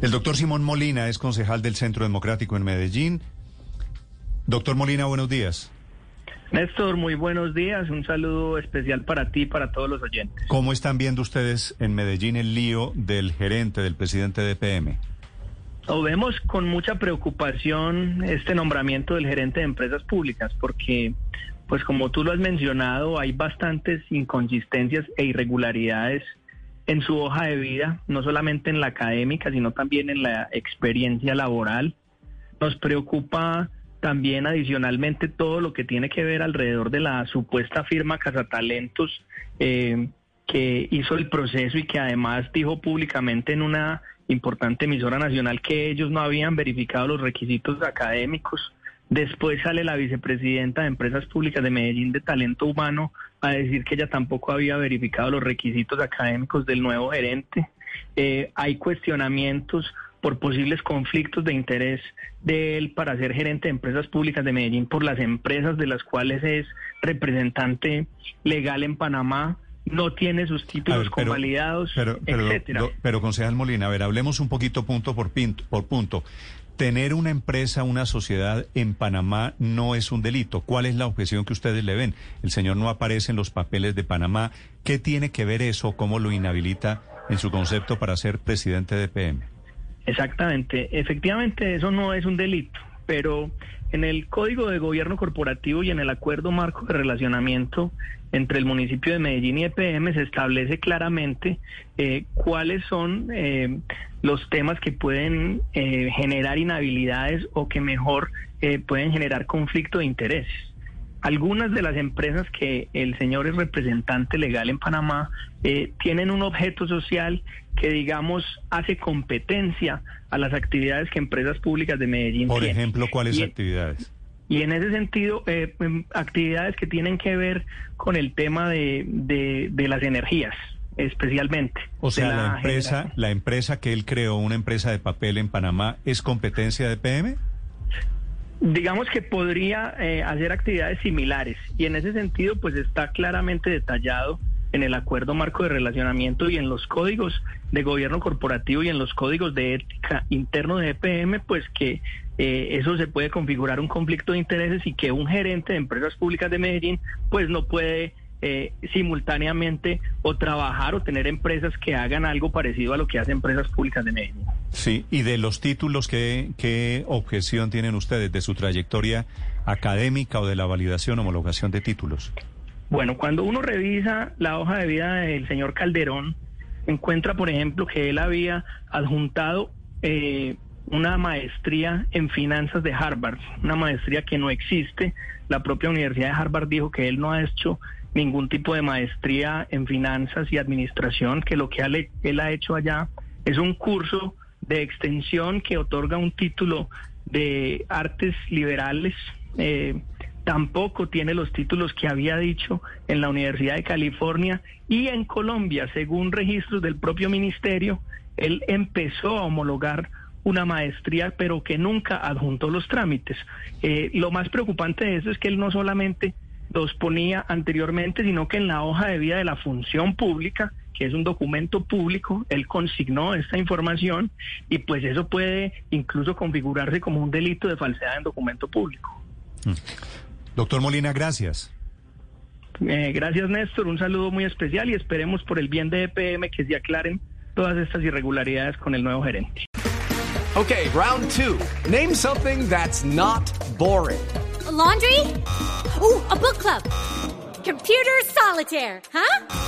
El doctor Simón Molina es concejal del Centro Democrático en Medellín. Doctor Molina, buenos días. Néstor, muy buenos días. Un saludo especial para ti y para todos los oyentes. ¿Cómo están viendo ustedes en Medellín el lío del gerente, del presidente de PM? Lo vemos con mucha preocupación este nombramiento del gerente de empresas públicas porque, pues como tú lo has mencionado, hay bastantes inconsistencias e irregularidades en su hoja de vida, no solamente en la académica, sino también en la experiencia laboral. Nos preocupa también adicionalmente todo lo que tiene que ver alrededor de la supuesta firma Casatalentos eh, que hizo el proceso y que además dijo públicamente en una importante emisora nacional que ellos no habían verificado los requisitos académicos. Después sale la vicepresidenta de Empresas Públicas de Medellín de Talento Humano a decir que ella tampoco había verificado los requisitos académicos del nuevo gerente. Eh, hay cuestionamientos por posibles conflictos de interés de él para ser gerente de empresas públicas de Medellín por las empresas de las cuales es representante legal en Panamá, no tiene sus títulos ver, pero- convalidados, Pero, pero, etcétera. pero, concejal Molina, a ver, hablemos un poquito punto por, pinto- por punto. Tener una empresa, una sociedad en Panamá no es un delito. ¿Cuál es la objeción que ustedes le ven? El señor no aparece en los papeles de Panamá. ¿Qué tiene que ver eso? ¿Cómo lo inhabilita en su concepto para ser presidente de PM? Exactamente, efectivamente eso no es un delito, pero en el Código de Gobierno Corporativo y en el Acuerdo Marco de Relacionamiento entre el municipio de Medellín y EPM se establece claramente eh, cuáles son eh, los temas que pueden eh, generar inhabilidades o que mejor eh, pueden generar conflicto de intereses. Algunas de las empresas que el señor es representante legal en Panamá eh, tienen un objeto social que, digamos, hace competencia a las actividades que empresas públicas de Medellín Por tienen. ejemplo, ¿cuáles Y- actividades? y en ese sentido, eh, em, actividades que tienen que ver con el tema de, de- de las energías, especialmente. O sea, la empresa, generación. la empresa que él creó, una empresa de papel en Panamá, ¿es competencia de PM? Digamos que podría eh, hacer actividades similares y en ese sentido pues está claramente detallado en el acuerdo marco de relacionamiento y en los códigos de gobierno corporativo y en los códigos de ética interno de EPM pues que eh, eso se puede configurar un conflicto de intereses y que un gerente de empresas públicas de Medellín pues no puede eh, simultáneamente o trabajar o tener empresas que hagan algo parecido a lo que hacen empresas públicas de Medellín. Sí, y de los títulos, ¿qué, ¿qué objeción tienen ustedes de su trayectoria académica o de la validación, homologación de títulos? Bueno, cuando uno revisa la hoja de vida del señor Calderón, encuentra, por ejemplo, que él había adjuntado eh, una maestría en finanzas de Harvard, una maestría que no existe. La propia Universidad de Harvard dijo que él no ha hecho ningún tipo de maestría en finanzas y administración, que lo que él, él ha hecho allá es un curso de extensión que otorga un título de artes liberales. eh, tampoco tiene los títulos que había dicho en la Universidad de California y en Colombia, según registros del propio ministerio, él empezó a homologar una maestría, pero que nunca adjuntó los trámites. Eh, lo más preocupante de eso es que él no solamente los ponía anteriormente, sino que en la hoja de vida de la función pública, que es un documento público, él consignó esta información y pues eso puede incluso configurarse como un delito de falsedad en documento público. Doctor Molina, gracias. Eh, gracias Néstor, un saludo muy especial y esperemos por el bien de EPM que se aclaren todas estas irregularidades con el nuevo gerente. Okay, round two. Name something that's not boring. A laundry? Ooh, a book club. Computer solitaire, huh?